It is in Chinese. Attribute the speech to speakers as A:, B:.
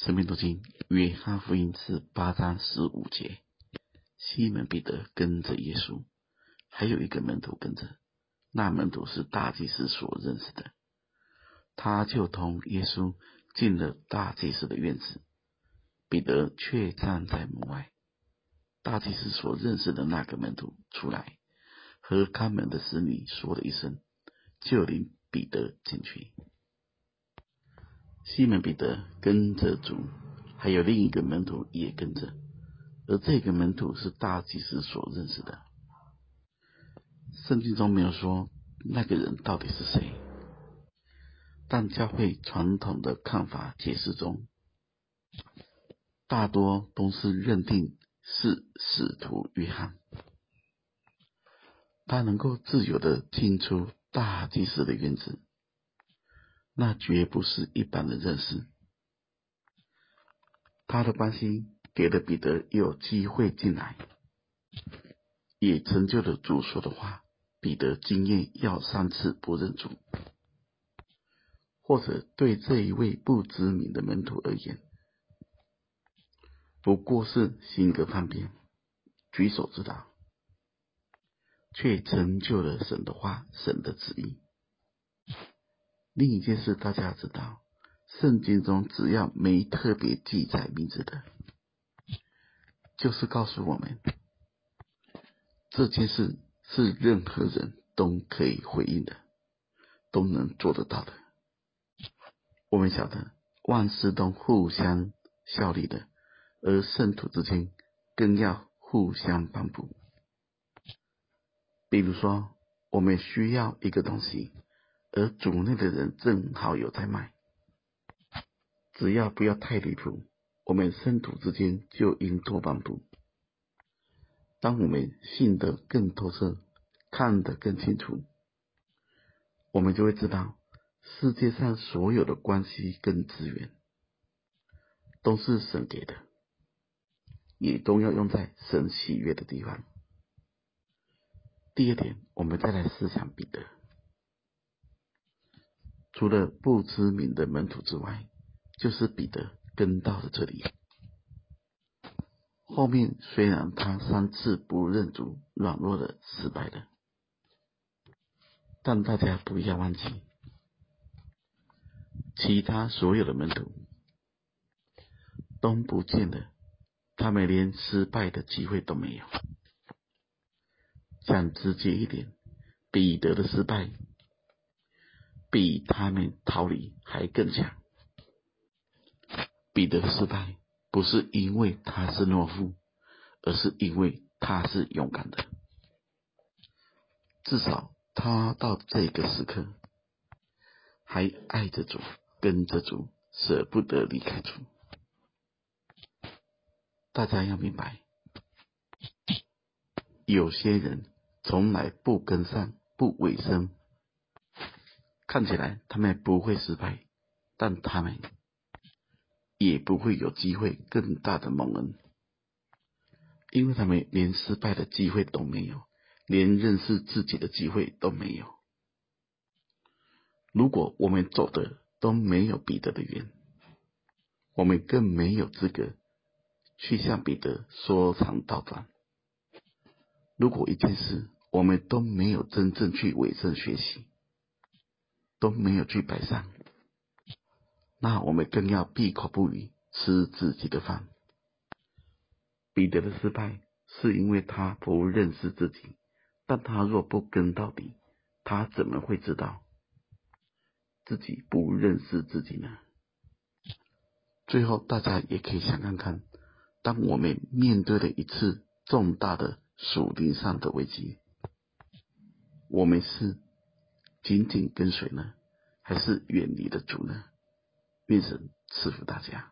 A: 生命读经，约翰福音是八章十五节。西门彼得跟着耶稣，还有一个门徒跟着，那门徒是大祭司所认识的，他就同耶稣进了大祭司的院子，彼得却站在门外。大祭司所认识的那个门徒出来，和看门的使女说了一声，就领彼得进去。西门彼得跟着主，还有另一个门徒也跟着，而这个门徒是大祭司所认识的。圣经中没有说那个人到底是谁，但教会传统的看法解释中，大多都是认定是使徒约翰，他能够自由的进出大祭司的院子。那绝不是一般的认识，他的关心给了彼得有机会进来，也成就了主说的话。彼得经验要三次不认主，或者对这一位不知名的门徒而言，不过是性格叛变、举手之劳，却成就了神的话、神的旨意。另一件事，大家要知道，圣经中只要没特别记载名字的，就是告诉我们，这件事是任何人都可以回应的，都能做得到的。我们晓得万事都互相效力的，而圣徒之间更要互相帮助。比如说，我们需要一个东西。而主内的人正好有在卖，只要不要太离谱，我们圣徒之间就应多帮补。当我们信得更透彻，看得更清楚，我们就会知道，世界上所有的关系跟资源，都是神给的，也都要用在神喜悦的地方。第二点，我们再来思想彼得。除了不知名的门徒之外，就是彼得跟到了这里。后面虽然他三次不认主，软弱的，失败了，但大家不要忘记，其他所有的门徒都不见了，他们连失败的机会都没有。讲直接一点，彼得的失败。比他们逃离还更强。彼得失败不是因为他是懦夫，而是因为他是勇敢的。至少他到这个时刻还爱着主，跟着主，舍不得离开主。大家要明白，有些人从来不跟上，不委身。看起来他们不会失败，但他们也不会有机会更大的蒙恩，因为他们连失败的机会都没有，连认识自己的机会都没有。如果我们走的都没有彼得的远，我们更没有资格去向彼得说长道短。如果一件事我们都没有真正去伪证学习，都没有去摆上，那我们更要闭口不语，吃自己的饭。彼得的失败是因为他不认识自己，但他若不跟到底，他怎么会知道自己不认识自己呢？最后，大家也可以想看看，当我们面对了一次重大的属灵上的危机，我们是。紧紧跟随呢，还是远离的主呢？愿神赐福大家。